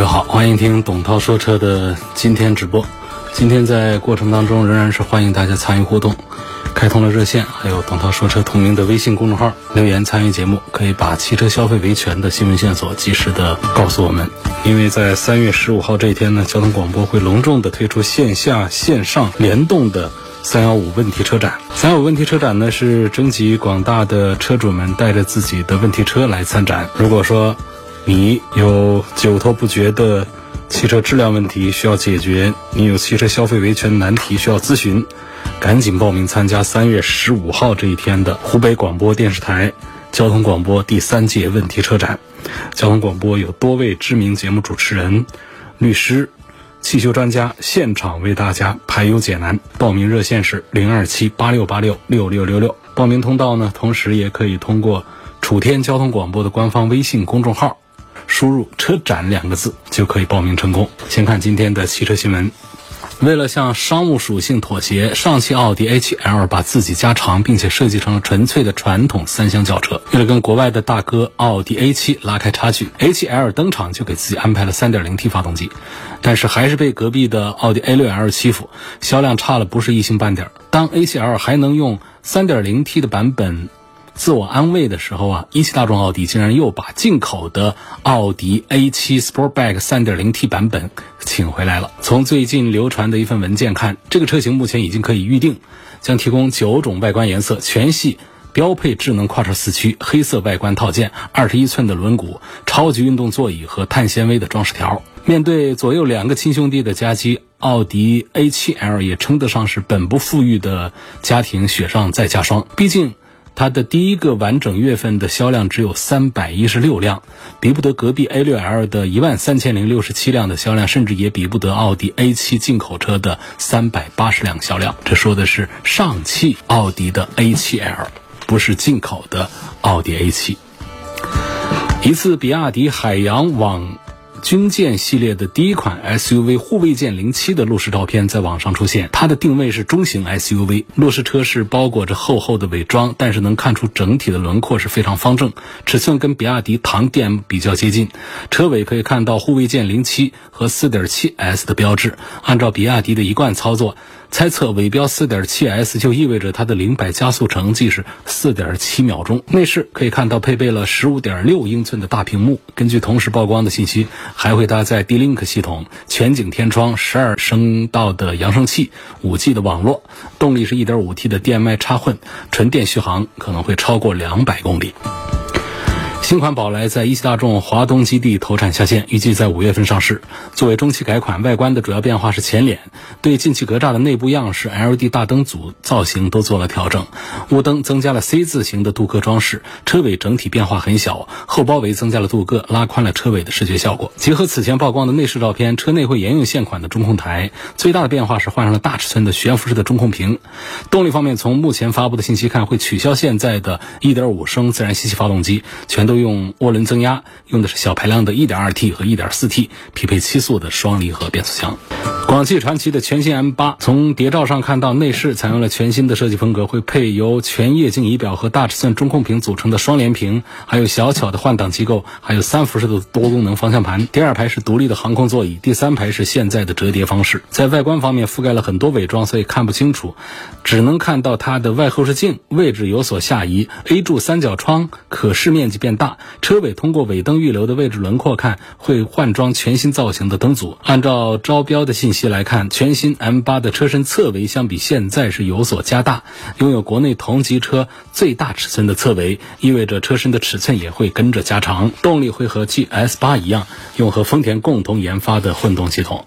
各位好，欢迎听董涛说车的今天直播。今天在过程当中仍然是欢迎大家参与互动，开通了热线，还有董涛说车同名的微信公众号留言参与节目，可以把汽车消费维权的新闻线索及时的告诉我们。因为在三月十五号这一天呢，交通广播会隆重的推出线下线上联动的三幺五问题车展。三幺五问题车展呢是征集广大的车主们带着自己的问题车来参展。如果说你有久拖不决的汽车质量问题需要解决，你有汽车消费维权难题需要咨询，赶紧报名参加三月十五号这一天的湖北广播电视台交通广播第三届问题车展。交通广播有多位知名节目主持人、律师、汽修专家现场为大家排忧解难。报名热线是零二七八六八六六六六六。报名通道呢，同时也可以通过楚天交通广播的官方微信公众号。输入“车展”两个字就可以报名成功。先看今天的汽车新闻。为了向商务属性妥协，上汽奥迪 A7L 把自己加长，并且设计成了纯粹的传统三厢轿车。为了跟国外的大哥奥迪 A7 拉开差距，A7L 登场就给自己安排了 3.0T 发动机，但是还是被隔壁的奥迪 A6L 欺负，销量差了不是一星半点。当 A7L 还能用 3.0T 的版本。自我安慰的时候啊，一汽大众奥迪竟然又把进口的奥迪 A7 Sportback 3.0T 版本请回来了。从最近流传的一份文件看，这个车型目前已经可以预定，将提供九种外观颜色，全系标配智能跨车四驱，黑色外观套件，二十一寸的轮毂，超级运动座椅和碳纤维的装饰条。面对左右两个亲兄弟的夹击，奥迪 A7L 也称得上是本不富裕的家庭雪上再加霜。毕竟。它的第一个完整月份的销量只有三百一十六辆，比不得隔壁 A6L 的一万三千零六十七辆的销量，甚至也比不得奥迪 A7 进口车的三百八十辆销量。这说的是上汽奥迪的 A7L，不是进口的奥迪 A7。一次比亚迪海洋网。军舰系列的第一款 SUV 护卫舰零七的路试照片在网上出现，它的定位是中型 SUV，路试车是包裹着厚厚的伪装，但是能看出整体的轮廓是非常方正，尺寸跟比亚迪唐 DM 比较接近，车尾可以看到护卫舰零七和 4.7S 的标志，按照比亚迪的一贯操作。猜测尾标 4.7S 就意味着它的零百加速成绩是4.7秒钟。内饰可以看到配备了15.6英寸的大屏幕，根据同时曝光的信息，还会搭载 D-Link 系统、全景天窗、12声道的扬声器、5G 的网络。动力是 1.5T 的电麦插混，纯电续航可能会超过200公里。新款宝来在一汽大众华东基地投产下线，预计在五月份上市。作为中期改款，外观的主要变化是前脸，对进气格栅的内部样式、LED 大灯组造型都做了调整。雾灯增加了 C 字形的镀铬装饰，车尾整体变化很小，后包围增加了镀铬，拉宽了车尾的视觉效果。结合此前曝光的内饰照片，车内会沿用现款的中控台，最大的变化是换上了大尺寸的悬浮式的中控屏。动力方面，从目前发布的信息看，会取消现在的1.5升自然吸气发动机，全都。用涡轮增压，用的是小排量的 1.2T 和 1.4T，匹配七速的双离合变速箱。广汽传祺的全新 M8，从谍照上看到内饰采用了全新的设计风格，会配由全液晶仪表和大尺寸中控屏组成的双联屏，还有小巧的换挡机构，还有三辐式的多功能方向盘。第二排是独立的航空座椅，第三排是现在的折叠方式。在外观方面覆盖了很多伪装，所以看不清楚，只能看到它的外后视镜位置有所下移，A 柱三角窗可视面积变大。车尾通过尾灯预留的位置轮廓看，会换装全新造型的灯组。按照招标的信息来看，全新 M8 的车身侧围相比现在是有所加大，拥有国内同级车最大尺寸的侧围，意味着车身的尺寸也会跟着加长。动力会和 GS8 一样，用和丰田共同研发的混动系统。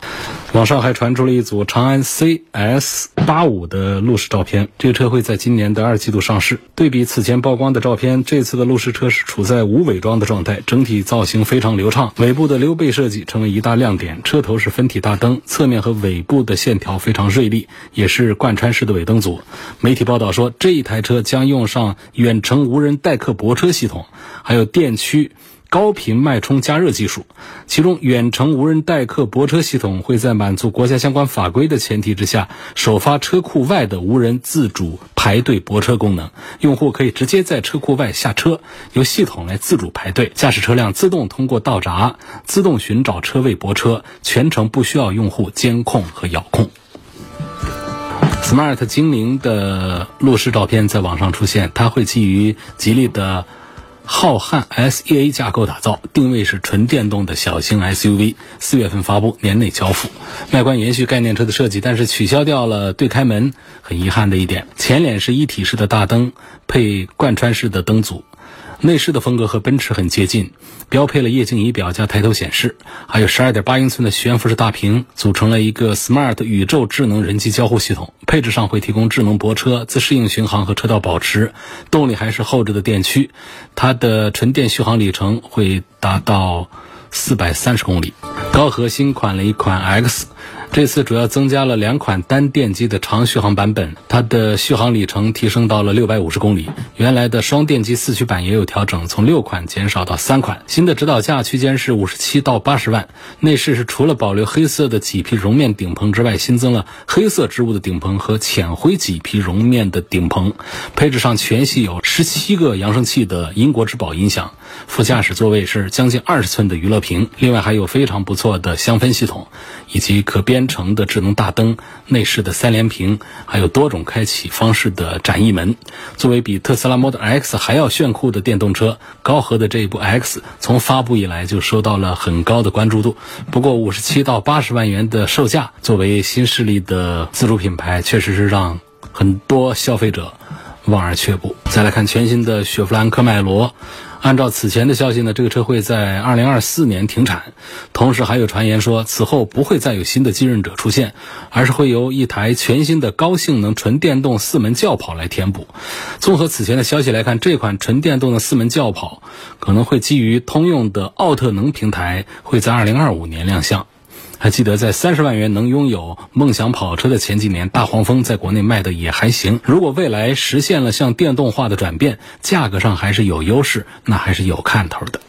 网上还传出了一组长安 CS 八五的路试照片，这个车会在今年的二季度上市。对比此前曝光的照片，这次的路试车是处在无伪装的状态，整体造型非常流畅，尾部的溜背设计成为一大亮点。车头是分体大灯，侧面和尾部的线条非常锐利，也是贯穿式的尾灯组。媒体报道说，这一台车将用上远程无人代客泊车系统，还有电驱。高频脉冲加热技术，其中远程无人代客泊车系统会在满足国家相关法规的前提之下，首发车库外的无人自主排队泊车功能。用户可以直接在车库外下车，由系统来自主排队，驾驶车辆自动通过道闸，自动寻找车位泊车，全程不需要用户监控和遥控。Smart 精灵的路试照片在网上出现，它会基于吉利的。浩瀚 SEA 架构打造，定位是纯电动的小型 SUV，四月份发布，年内交付。外观延续概念车的设计，但是取消掉了对开门，很遗憾的一点。前脸是一体式的大灯，配贯穿式的灯组。内饰的风格和奔驰很接近，标配了液晶仪表加抬头显示，还有12.8英寸的悬浮式大屏，组成了一个 Smart 宇宙智能人机交互系统。配置上会提供智能泊车、自适应巡航和车道保持，动力还是后置的电驱，它的纯电续航里程会达到430公里。高核新款了一款 X。这次主要增加了两款单电机的长续航版本，它的续航里程提升到了六百五十公里。原来的双电机四驱版也有调整，从六款减少到三款。新的指导价区间是五十七到八十万。内饰是除了保留黑色的麂皮绒面顶棚之外，新增了黑色织物的顶棚和浅灰麂皮绒面的顶棚。配置上全系有十七个扬声器的英国之宝音响。副驾驶座位是将近二十寸的娱乐屏，另外还有非常不错的香氛系统，以及可编。程的智能大灯、内饰的三连屏，还有多种开启方式的展翼门。作为比特斯拉 Model X 还要炫酷的电动车，高和的这一部 X 从发布以来就受到了很高的关注度。不过，五十七到八十万元的售价，作为新势力的自主品牌，确实是让很多消费者望而却步。再来看全新的雪佛兰科迈罗。按照此前的消息呢，这个车会在二零二四年停产。同时还有传言说，此后不会再有新的继任者出现，而是会由一台全新的高性能纯电动四门轿跑来填补。综合此前的消息来看，这款纯电动的四门轿跑可能会基于通用的奥特能平台，会在二零二五年亮相。还记得在三十万元能拥有梦想跑车的前几年，大黄蜂在国内卖的也还行。如果未来实现了向电动化的转变，价格上还是有优势，那还是有看头的。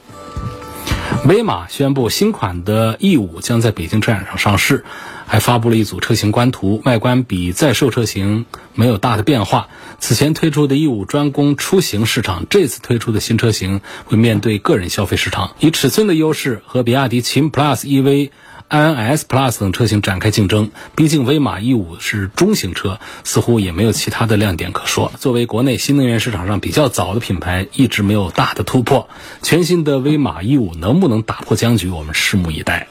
威马宣布新款的 E 五将在北京车展上上市，还发布了一组车型官图，外观比在售车型没有大的变化。此前推出的 E 五专攻出行市场，这次推出的新车型会面对个人消费市场，以尺寸的优势和比亚迪秦 PLUS EV。iNS Plus 等车型展开竞争，毕竟威马 E5 是中型车，似乎也没有其他的亮点可说。作为国内新能源市场上比较早的品牌，一直没有大的突破。全新的威马 E5 能不能打破僵局，我们拭目以待。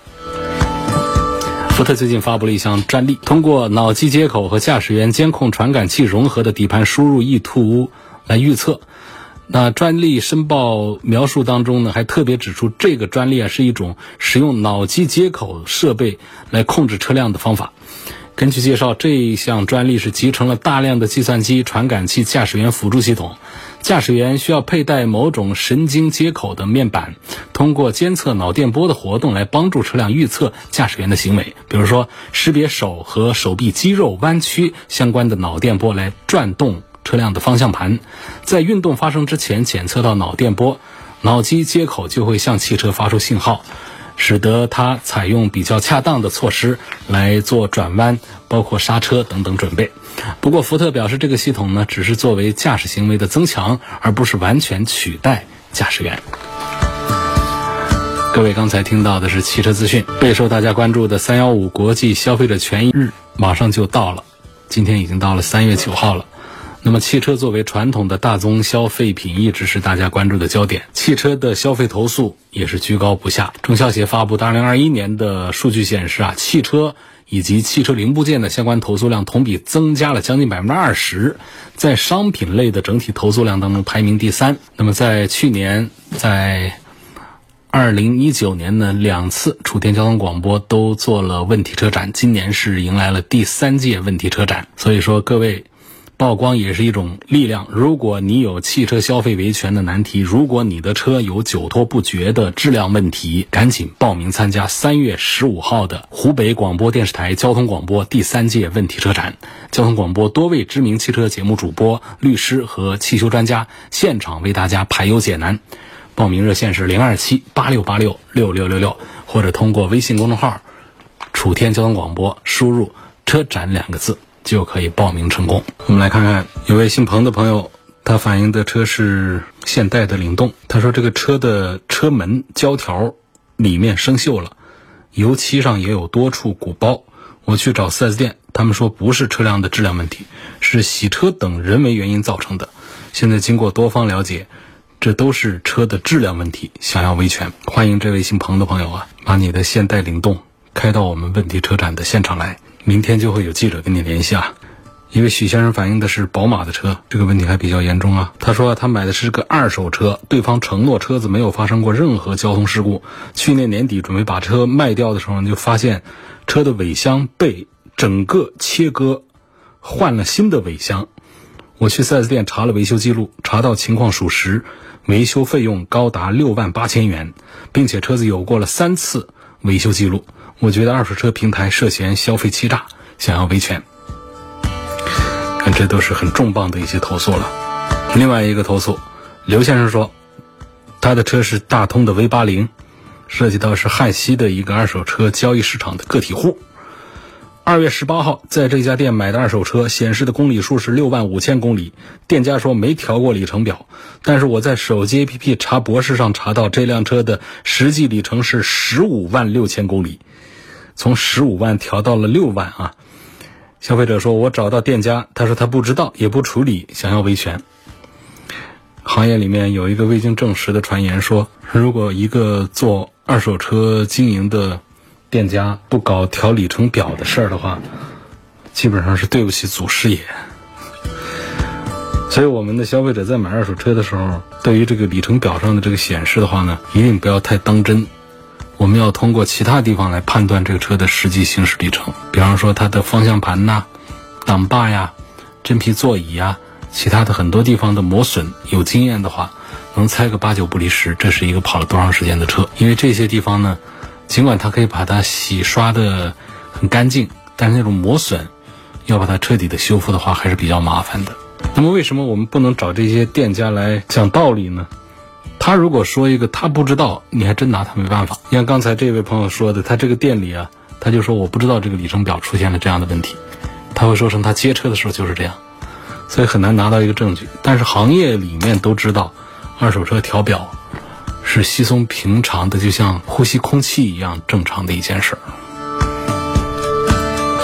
福特最近发布了一项专利，通过脑机接口和驾驶员监控传感器融合的底盘输入意图来预测。那专利申报描述当中呢，还特别指出，这个专利啊是一种使用脑机接口设备来控制车辆的方法。根据介绍，这一项专利是集成了大量的计算机、传感器、驾驶员辅助系统。驾驶员需要佩戴某种神经接口的面板，通过监测脑电波的活动来帮助车辆预测驾驶员的行为。比如说，识别手和手臂肌肉弯曲相关的脑电波来转动。车辆的方向盘，在运动发生之前检测到脑电波，脑机接口就会向汽车发出信号，使得它采用比较恰当的措施来做转弯，包括刹车等等准备。不过，福特表示，这个系统呢，只是作为驾驶行为的增强，而不是完全取代驾驶员。各位刚才听到的是汽车资讯，备受大家关注的三幺五国际消费者权益日马上就到了，今天已经到了三月九号了。那么，汽车作为传统的大宗消费品，一直是大家关注的焦点。汽车的消费投诉也是居高不下。中消协发布的2021年的数据显示啊，汽车以及汽车零部件的相关投诉量同比增加了将近百分之二十，在商品类的整体投诉量当中排名第三。那么，在去年，在二零一九年呢，两次楚天交通广播都做了问题车展，今年是迎来了第三届问题车展。所以说，各位。曝光也是一种力量。如果你有汽车消费维权的难题，如果你的车有久拖不决的质量问题，赶紧报名参加三月十五号的湖北广播电视台交通广播第三届问题车展。交通广播多位知名汽车节目主播、律师和汽修专家现场为大家排忧解难。报名热线是零二七八六八六六六六六，或者通过微信公众号“楚天交通广播”输入“车展”两个字。就可以报名成功。我们来看看，有位姓彭的朋友，他反映的车是现代的领动。他说这个车的车门胶条里面生锈了，油漆上也有多处鼓包。我去找 4S 店，他们说不是车辆的质量问题，是洗车等人为原因造成的。现在经过多方了解，这都是车的质量问题，想要维权。欢迎这位姓彭的朋友啊，把你的现代领动开到我们问题车展的现场来。明天就会有记者跟你联系啊。一位许先生反映的是宝马的车，这个问题还比较严重啊。他说他买的是个二手车，对方承诺车子没有发生过任何交通事故。去年年底准备把车卖掉的时候，就发现车的尾箱被整个切割，换了新的尾箱。我去 4S 店查了维修记录，查到情况属实，维修费用高达六万八千元，并且车子有过了三次维修记录。我觉得二手车平台涉嫌消费欺诈，想要维权。看，这都是很重磅的一些投诉了。另外一个投诉，刘先生说，他的车是大通的 V 八零，涉及到是汉西的一个二手车交易市场的个体户。二月十八号，在这家店买的二手车显示的公里数是六万五千公里，店家说没调过里程表，但是我在手机 APP 查博士上查到这辆车的实际里程是十五万六千公里，从十五万调到了六万啊！消费者说我找到店家，他说他不知道也不处理，想要维权。行业里面有一个未经证实的传言说，如果一个做二手车经营的。店家不搞调里程表的事儿的话，基本上是对不起祖师爷。所以，我们的消费者在买二手车的时候，对于这个里程表上的这个显示的话呢，一定不要太当真。我们要通过其他地方来判断这个车的实际行驶里程，比方说它的方向盘呐、挡把呀、真皮座椅呀，其他的很多地方的磨损，有经验的话，能猜个八九不离十，这是一个跑了多长时间的车。因为这些地方呢。尽管它可以把它洗刷的很干净，但是那种磨损，要把它彻底的修复的话，还是比较麻烦的。那么为什么我们不能找这些店家来讲道理呢？他如果说一个他不知道，你还真拿他没办法。你看刚才这位朋友说的，他这个店里啊，他就说我不知道这个里程表出现了这样的问题，他会说成他接车的时候就是这样，所以很难拿到一个证据。但是行业里面都知道，二手车调表。是稀松平常的，就像呼吸空气一样正常的一件事儿。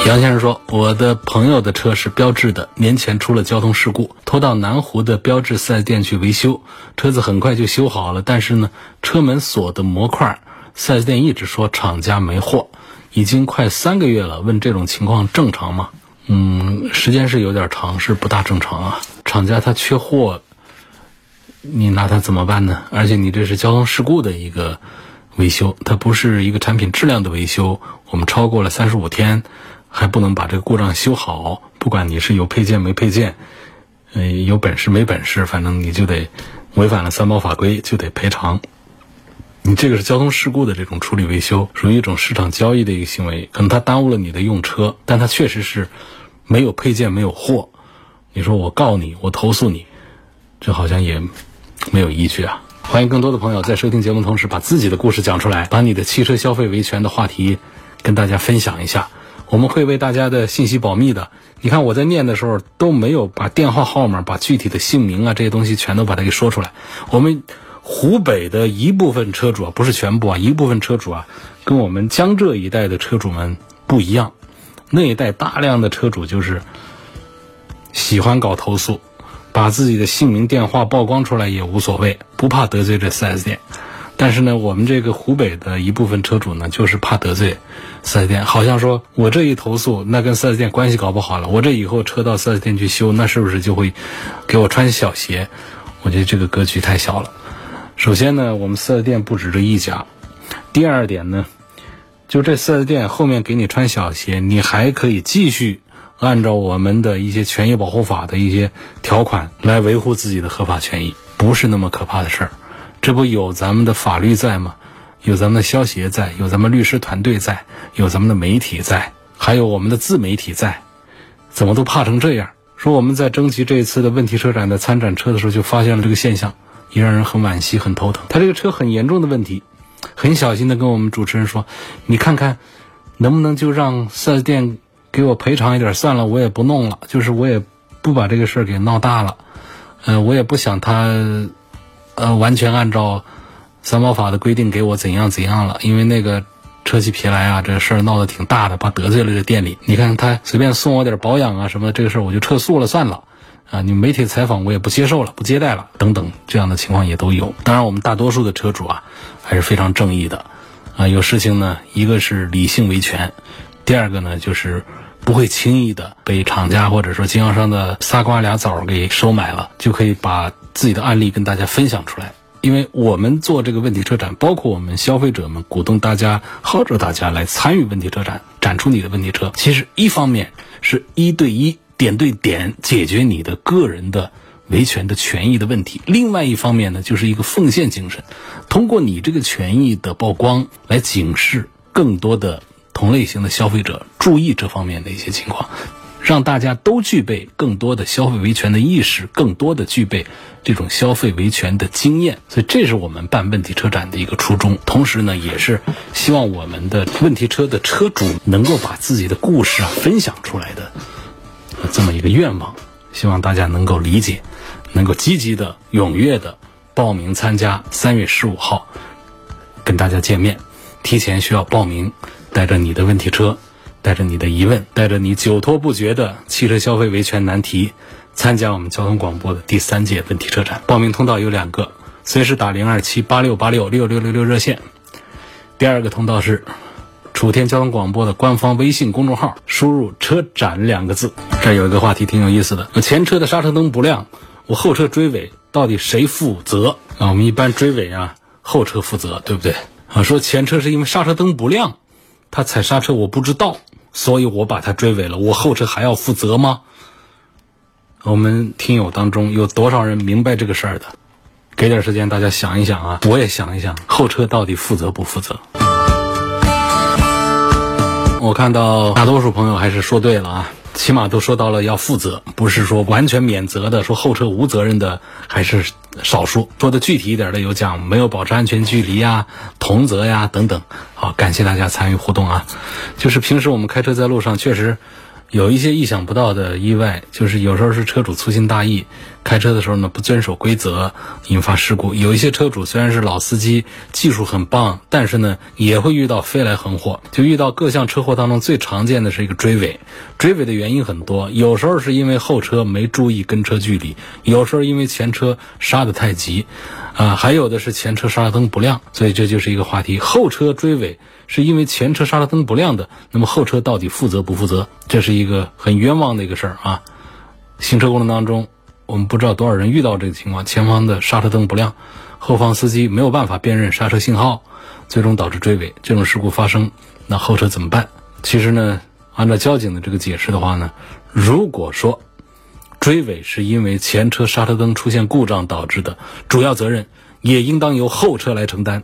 杨先生说：“我的朋友的车是标致的，年前出了交通事故，拖到南湖的标致 4S 店去维修，车子很快就修好了。但是呢，车门锁的模块，4S 店一直说厂家没货，已经快三个月了。问这种情况正常吗？嗯，时间是有点长，是不大正常啊。厂家他缺货。”你拿它怎么办呢？而且你这是交通事故的一个维修，它不是一个产品质量的维修。我们超过了三十五天，还不能把这个故障修好。不管你是有配件没配件，呃，有本事没本事，反正你就得违反了三包法规，就得赔偿。你这个是交通事故的这种处理维修，属于一种市场交易的一个行为，可能它耽误了你的用车，但它确实是没有配件没有货。你说我告你，我投诉你，这好像也。没有依据啊！欢迎更多的朋友在收听节目同时，把自己的故事讲出来，把你的汽车消费维权的话题跟大家分享一下。我们会为大家的信息保密的。你看我在念的时候都没有把电话号码、把具体的姓名啊这些东西全都把它给说出来。我们湖北的一部分车主啊，不是全部啊，一部分车主啊，跟我们江浙一带的车主们不一样。那一带大量的车主就是喜欢搞投诉。把自己的姓名、电话曝光出来也无所谓，不怕得罪这 4S 店。但是呢，我们这个湖北的一部分车主呢，就是怕得罪 4S 店，好像说我这一投诉，那跟 4S 店关系搞不好了。我这以后车到 4S 店去修，那是不是就会给我穿小鞋？我觉得这个格局太小了。首先呢，我们四 S 店不止这一家；第二点呢，就这四 S 店后面给你穿小鞋，你还可以继续按照我们的一些权益保护法的一些条款来维护自己的合法权益，不是那么可怕的事儿。这不有咱们的法律在吗？有咱们的消协在，有咱们律师团队在，有咱们的媒体在，还有我们的自媒体在，怎么都怕成这样？说我们在征集这一次的问题车展的参展车的时候，就发现了这个现象。也让人很惋惜，很头疼。他这个车很严重的问题，很小心的跟我们主持人说：“你看看，能不能就让四 S 店给我赔偿一点？算了，我也不弄了，就是我也不把这个事儿给闹大了。嗯，我也不想他，呃，完全按照三包法的规定给我怎样怎样了。因为那个车企皮来啊，这事儿闹得挺大的，怕得罪了这店里。你看他随便送我点保养啊什么，这个事儿我就撤诉了算了。”啊，你媒体采访我也不接受了，不接待了，等等，这样的情况也都有。当然，我们大多数的车主啊，还是非常正义的，啊，有事情呢，一个是理性维权，第二个呢，就是不会轻易的被厂家或者说经销商的仨瓜俩枣给收买了，就可以把自己的案例跟大家分享出来。因为我们做这个问题车展，包括我们消费者们鼓动大家、号召大家来参与问题车展，展出你的问题车，其实一方面是一对一。点对点解决你的个人的维权的权益的问题。另外一方面呢，就是一个奉献精神，通过你这个权益的曝光，来警示更多的同类型的消费者注意这方面的一些情况，让大家都具备更多的消费维权的意识，更多的具备这种消费维权的经验。所以，这是我们办问题车展的一个初衷。同时呢，也是希望我们的问题车的车主能够把自己的故事啊分享出来的。这么一个愿望，希望大家能够理解，能够积极的、踊跃的报名参加。三月十五号跟大家见面，提前需要报名，带着你的问题车，带着你的疑问，带着你久拖不决的汽车消费维权难题，参加我们交通广播的第三届问题车展。报名通道有两个，随时打零二七八六八六六六六六热线。第二个通道是。楚天交通广播的官方微信公众号，输入“车展”两个字。这有一个话题挺有意思的：前车的刹车灯不亮，我后车追尾到底谁负责啊？我们一般追尾啊，后车负责，对不对？啊，说前车是因为刹车灯不亮，他踩刹车我不知道，所以我把他追尾了，我后车还要负责吗？我们听友当中有多少人明白这个事儿的？给点时间大家想一想啊，我也想一想，后车到底负责不负责？我看到大多数朋友还是说对了啊，起码都说到了要负责，不是说完全免责的，说后车无责任的还是少数。说的具体一点的有讲没有保持安全距离呀、同责呀等等。好，感谢大家参与互动啊。就是平时我们开车在路上确实。有一些意想不到的意外，就是有时候是车主粗心大意，开车的时候呢不遵守规则，引发事故。有一些车主虽然是老司机，技术很棒，但是呢也会遇到飞来横祸。就遇到各项车祸当中最常见的是一个追尾，追尾的原因很多，有时候是因为后车没注意跟车距离，有时候因为前车刹得太急，啊，还有的是前车刹车灯不亮。所以这就是一个话题：后车追尾。是因为前车刹车灯不亮的，那么后车到底负责不负责？这是一个很冤枉的一个事儿啊！行车过程当中，我们不知道多少人遇到这个情况：前方的刹车灯不亮，后方司机没有办法辨认刹车信号，最终导致追尾。这种事故发生，那后车怎么办？其实呢，按照交警的这个解释的话呢，如果说追尾是因为前车刹车灯出现故障导致的，主要责任也应当由后车来承担。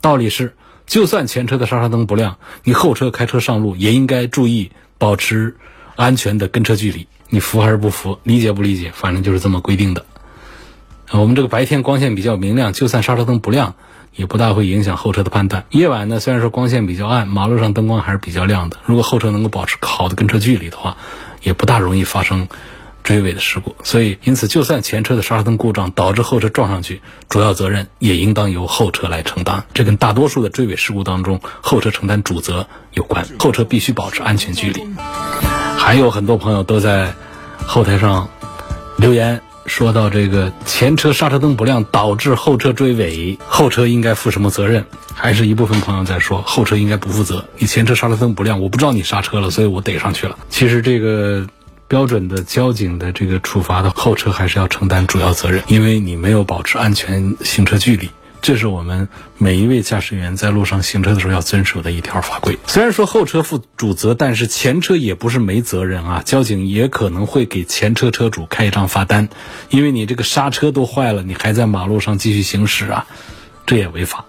道理是。就算前车的刹车灯不亮，你后车开车上路也应该注意保持安全的跟车距离。你服还是不服？理解不理解？反正就是这么规定的。我们这个白天光线比较明亮，就算刹车灯不亮，也不大会影响后车的判断。夜晚呢，虽然说光线比较暗，马路上灯光还是比较亮的。如果后车能够保持好的跟车距离的话，也不大容易发生。追尾的事故，所以因此，就算前车的刹车灯故障导致后车撞上去，主要责任也应当由后车来承担。这跟大多数的追尾事故当中后车承担主责有关。后车必须保持安全距离。还有很多朋友都在后台上留言说到这个前车刹车灯不亮导致后车追尾，后车应该负什么责任？还是一部分朋友在说后车应该不负责。你前车刹车灯不亮，我不知道你刹车了，所以我逮上去了。其实这个。标准的交警的这个处罚的后车还是要承担主要责任，因为你没有保持安全行车距离。这是我们每一位驾驶员在路上行车的时候要遵守的一条法规。虽然说后车负主责，但是前车也不是没责任啊。交警也可能会给前车车主开一张罚单，因为你这个刹车都坏了，你还在马路上继续行驶啊，这也违法。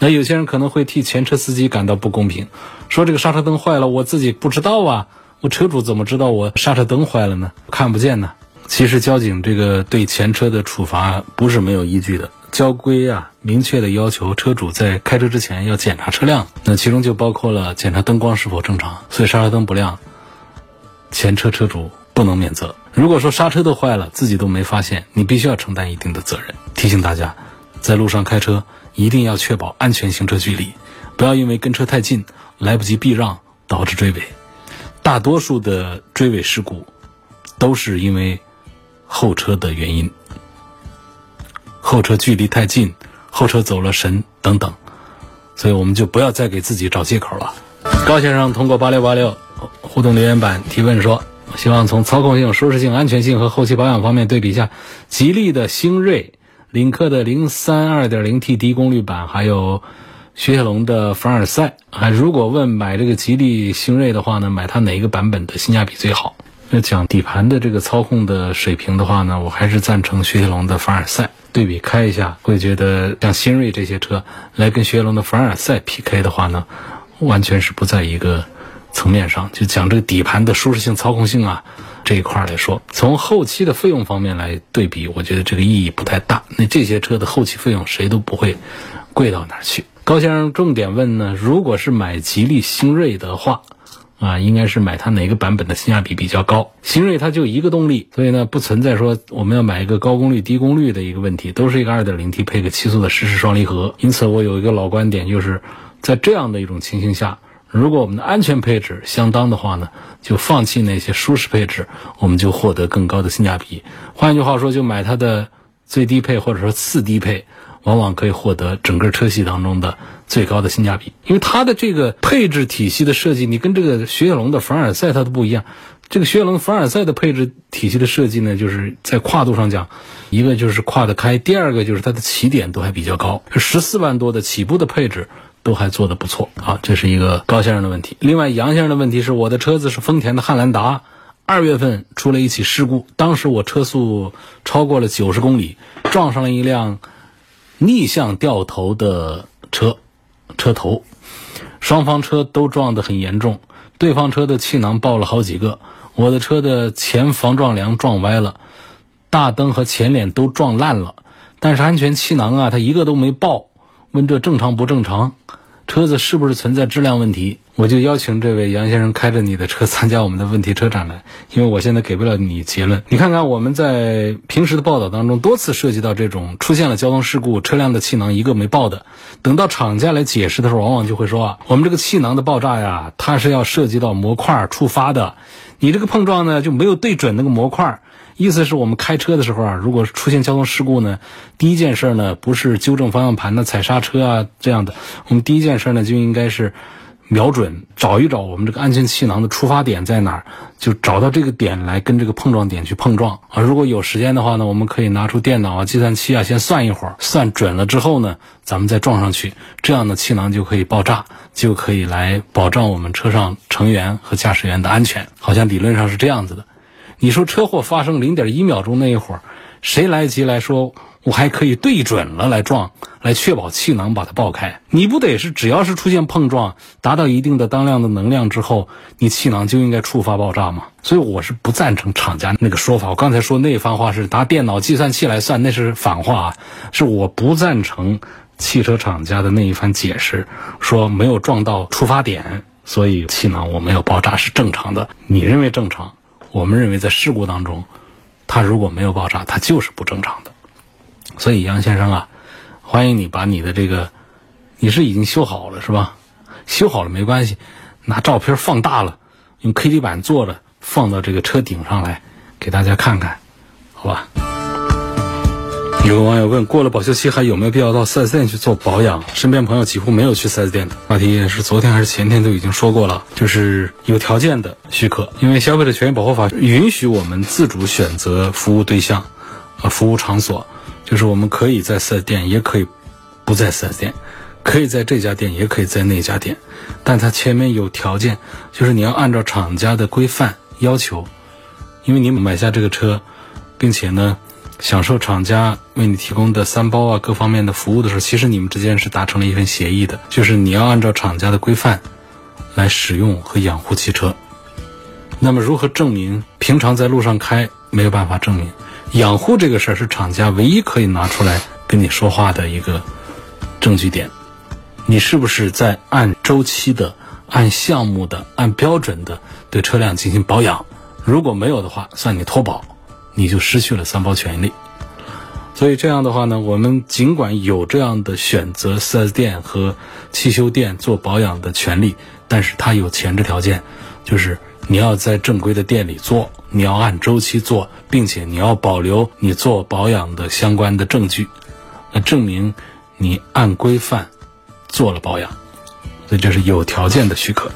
那有些人可能会替前车司机感到不公平，说这个刹车灯坏了，我自己不知道啊，我车主怎么知道我刹车灯坏了呢？看不见呢。其实交警这个对前车的处罚不是没有依据的。交规啊，明确的要求车主在开车之前要检查车辆，那其中就包括了检查灯光是否正常。所以刹车灯不亮，前车车主不能免责。如果说刹车都坏了，自己都没发现，你必须要承担一定的责任。提醒大家，在路上开车一定要确保安全行车距离，不要因为跟车太近来不及避让导致追尾。大多数的追尾事故都是因为后车的原因。后车距离太近，后车走了神等等，所以我们就不要再给自己找借口了。高先生通过八六八六互动留言板提问说，希望从操控性、舒适性、安全性和后期保养方面对比一下吉利的星瑞、领克的零三二点零 T 低功率版，还有雪铁龙的凡尔赛。啊如果问买这个吉利星瑞的话呢，买它哪一个版本的性价比最好？那讲底盘的这个操控的水平的话呢，我还是赞成雪铁龙的凡尔赛。对比开一下，会觉得像新锐这些车来跟雪铁龙的凡尔赛 PK 的话呢，完全是不在一个层面上。就讲这个底盘的舒适性、操控性啊这一块来说，从后期的费用方面来对比，我觉得这个意义不太大。那这些车的后期费用谁都不会贵到哪儿去。高先生重点问呢，如果是买吉利星瑞的话。啊，应该是买它哪个版本的性价比比较高？新锐它就一个动力，所以呢不存在说我们要买一个高功率低功率的一个问题，都是一个 2.0T 配个七速的湿式双离合。因此，我有一个老观点，就是在这样的一种情形下，如果我们的安全配置相当的话呢，就放弃那些舒适配置，我们就获得更高的性价比。换句话说，就买它的最低配或者说次低配。往往可以获得整个车系当中的最高的性价比，因为它的这个配置体系的设计，你跟这个雪铁龙的凡尔赛它都不一样。这个雪铁龙凡尔赛的配置体系的设计呢，就是在跨度上讲，一个就是跨得开，第二个就是它的起点都还比较高，十四万多的起步的配置都还做得不错。好，这是一个高先生的问题。另外，杨先生的问题是我的车子是丰田的汉兰达，二月份出了一起事故，当时我车速超过了九十公里，撞上了一辆。逆向掉头的车，车头，双方车都撞得很严重，对方车的气囊爆了好几个，我的车的前防撞梁撞歪了，大灯和前脸都撞烂了，但是安全气囊啊，它一个都没爆，问这正常不正常？车子是不是存在质量问题？我就邀请这位杨先生开着你的车参加我们的问题车展来，因为我现在给不了你结论。你看看我们在平时的报道当中多次涉及到这种出现了交通事故，车辆的气囊一个没爆的，等到厂家来解释的时候，往往就会说啊，我们这个气囊的爆炸呀，它是要涉及到模块触发的，你这个碰撞呢就没有对准那个模块。意思是我们开车的时候啊，如果出现交通事故呢，第一件事呢不是纠正方向盘的踩刹车啊这样的，我们第一件事呢就应该是瞄准找一找我们这个安全气囊的出发点在哪儿，就找到这个点来跟这个碰撞点去碰撞啊。如果有时间的话呢，我们可以拿出电脑啊、计算器啊，先算一会儿，算准了之后呢，咱们再撞上去，这样的气囊就可以爆炸，就可以来保障我们车上成员和驾驶员的安全。好像理论上是这样子的。你说车祸发生零点一秒钟那一会儿，谁来得及来说我还可以对准了来撞，来确保气囊把它爆开？你不得是只要是出现碰撞，达到一定的当量的能量之后，你气囊就应该触发爆炸吗？所以我是不赞成厂家那个说法。我刚才说那番话是拿电脑计算器来算，那是反话，是我不赞成汽车厂家的那一番解释，说没有撞到出发点，所以气囊我没有爆炸是正常的。你认为正常？我们认为，在事故当中，它如果没有爆炸，它就是不正常的。所以，杨先生啊，欢迎你把你的这个，你是已经修好了是吧？修好了没关系，拿照片放大了，用 KT 板做的，放到这个车顶上来，给大家看看，好吧？有个网友问：过了保修期还有没有必要到 4S 店去做保养？身边朋友几乎没有去 4S 店的。话题也是昨天还是前天都已经说过了，就是有条件的许可，因为消费者权益保护法允许我们自主选择服务对象，呃，服务场所，就是我们可以在 4S 店，也可以不在 4S 店，可以在这家店，也可以在那家店，但它前面有条件，就是你要按照厂家的规范要求，因为你买下这个车，并且呢。享受厂家为你提供的三包啊各方面的服务的时候，其实你们之间是达成了一份协议的，就是你要按照厂家的规范来使用和养护汽车。那么如何证明？平常在路上开没有办法证明，养护这个事儿是厂家唯一可以拿出来跟你说话的一个证据点。你是不是在按周期的、按项目的、按标准的对车辆进行保养？如果没有的话，算你脱保。你就失去了三包权利，所以这样的话呢，我们尽管有这样的选择四 S 店和汽修店做保养的权利，但是它有前置条件，就是你要在正规的店里做，你要按周期做，并且你要保留你做保养的相关的证据，来证明你按规范做了保养，所以这是有条件的许可。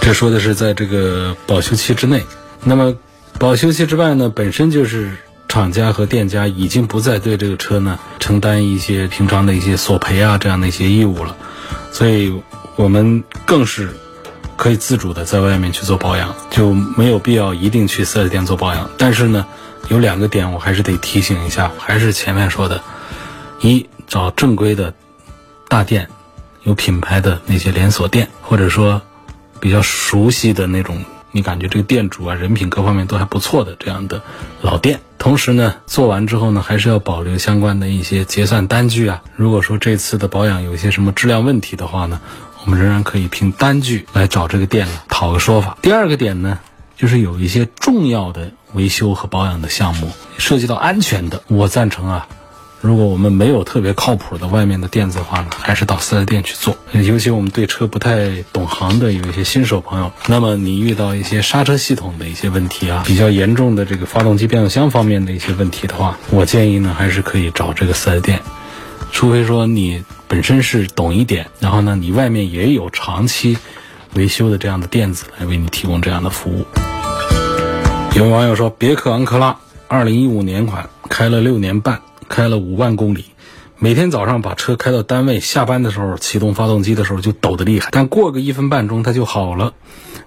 这说的是在这个保修期之内，那么。保修期之外呢，本身就是厂家和店家已经不再对这个车呢承担一些平常的一些索赔啊这样的一些义务了，所以我们更是可以自主的在外面去做保养，就没有必要一定去四 S 店做保养。但是呢，有两个点我还是得提醒一下，还是前面说的，一找正规的大店，有品牌的那些连锁店，或者说比较熟悉的那种。你感觉这个店主啊，人品各方面都还不错的这样的老店，同时呢，做完之后呢，还是要保留相关的一些结算单据啊。如果说这次的保养有一些什么质量问题的话呢，我们仍然可以凭单据来找这个店讨个说法。第二个点呢，就是有一些重要的维修和保养的项目，涉及到安全的，我赞成啊。如果我们没有特别靠谱的外面的店子的话呢，还是到四 S 店去做。尤其我们对车不太懂行的有一些新手朋友，那么你遇到一些刹车系统的一些问题啊，比较严重的这个发动机变速箱方面的一些问题的话，我建议呢还是可以找这个四 S 店，除非说你本身是懂一点，然后呢你外面也有长期维修的这样的店子来为你提供这样的服务。有位网友说，别克昂克拉，二零一五年款，开了六年半。开了五万公里，每天早上把车开到单位，下班的时候启动发动机的时候就抖得厉害，但过个一分半钟它就好了。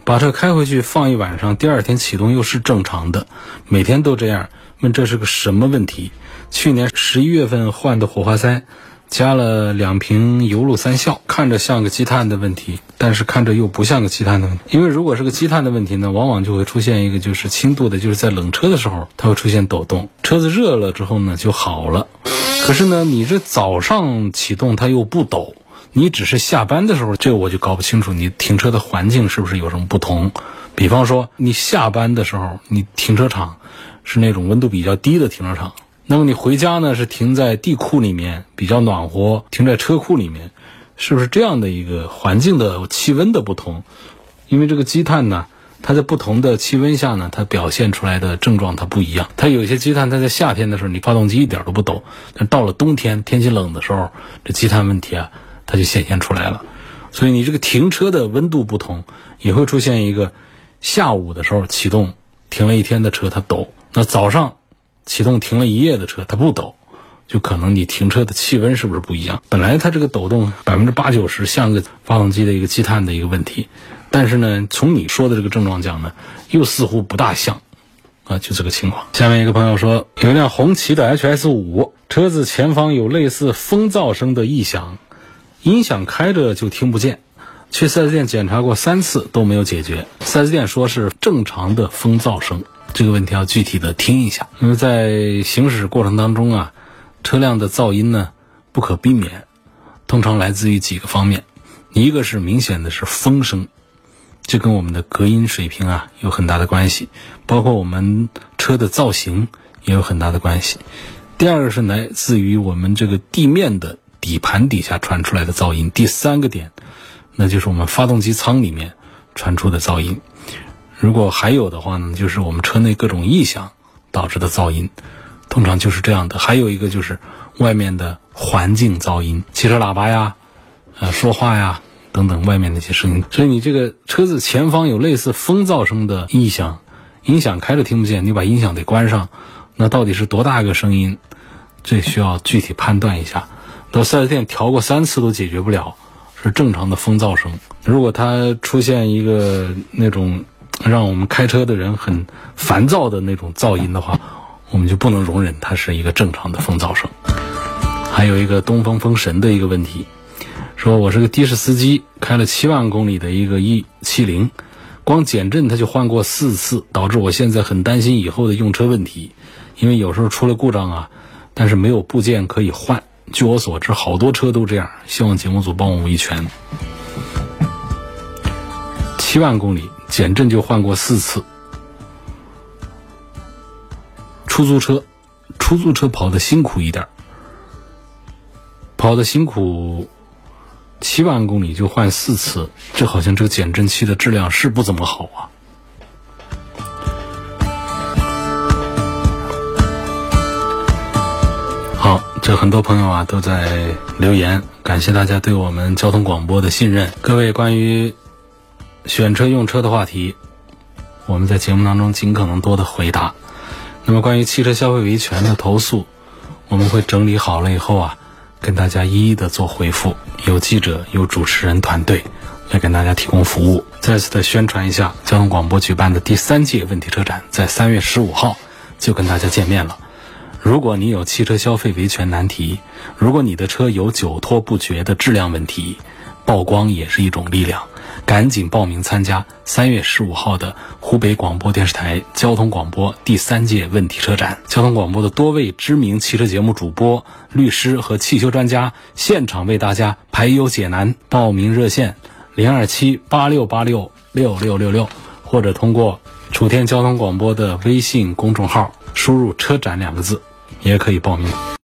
把车开回去放一晚上，第二天启动又是正常的，每天都这样。问这是个什么问题？去年十一月份换的火花塞。加了两瓶油路三效，看着像个积碳的问题，但是看着又不像个积碳的问题。因为如果是个积碳的问题呢，往往就会出现一个就是轻度的，就是在冷车的时候它会出现抖动，车子热了之后呢就好了。可是呢，你这早上启动它又不抖，你只是下班的时候，这我就搞不清楚你停车的环境是不是有什么不同。比方说你下班的时候，你停车场是那种温度比较低的停车场。那么你回家呢？是停在地库里面比较暖和，停在车库里面，是不是这样的一个环境的气温的不同？因为这个积碳呢，它在不同的气温下呢，它表现出来的症状它不一样。它有些积碳，它在夏天的时候，你发动机一点都不抖，但到了冬天天气冷的时候，这积碳问题啊，它就显现出来了。所以你这个停车的温度不同，也会出现一个下午的时候启动停了一天的车它抖，那早上。启动停了一夜的车，它不抖，就可能你停车的气温是不是不一样？本来它这个抖动百分之八九十像个发动机的一个积碳的一个问题，但是呢，从你说的这个症状讲呢，又似乎不大像，啊，就这个情况。下面一个朋友说，有一辆红旗的 HS 五，车子前方有类似风噪声的异响，音响开着就听不见，去四 S 店检查过三次都没有解决，四 S 店说是正常的风噪声。这个问题要具体的听一下，因为在行驶过程当中啊，车辆的噪音呢不可避免，通常来自于几个方面，一个是明显的是风声，这跟我们的隔音水平啊有很大的关系，包括我们车的造型也有很大的关系。第二个是来自于我们这个地面的底盘底下传出来的噪音。第三个点，那就是我们发动机舱里面传出的噪音。如果还有的话呢，就是我们车内各种异响导致的噪音，通常就是这样的。还有一个就是外面的环境噪音，汽车喇叭呀，呃，说话呀等等外面那些声音。所以你这个车子前方有类似风噪声的异响，音响开着听不见，你把音响得关上，那到底是多大个声音？这需要具体判断一下。到四 S 店调过三次都解决不了，是正常的风噪声。如果它出现一个那种让我们开车的人很烦躁的那种噪音的话，我们就不能容忍它是一个正常的风噪声。还有一个东风风神的一个问题，说我是个的士司机，开了七万公里的一个 E 七零，光减震它就换过四次，导致我现在很担心以后的用车问题，因为有时候出了故障啊，但是没有部件可以换。据我所知，好多车都这样。希望节目组帮我维权。七万公里减震就换过四次。出租车，出租车跑的辛苦一点，跑的辛苦，七万公里就换四次，这好像这个减震器的质量是不怎么好啊。好，这很多朋友啊都在留言，感谢大家对我们交通广播的信任。各位关于选车用车的话题，我们在节目当中尽可能多的回答。那么关于汽车消费维权的投诉，我们会整理好了以后啊，跟大家一一的做回复。有记者，有主持人团队来跟大家提供服务。再次的宣传一下，交通广播举办的第三届问题车展，在三月十五号就跟大家见面了。如果你有汽车消费维权难题，如果你的车有久拖不决的质量问题，曝光也是一种力量。赶紧报名参加三月十五号的湖北广播电视台交通广播第三届问题车展。交通广播的多位知名汽车节目主播、律师和汽修专家现场为大家排忧解难。报名热线：零二七八六八六六六六六，或者通过楚天交通广播的微信公众号输入“车展”两个字。也可以报名。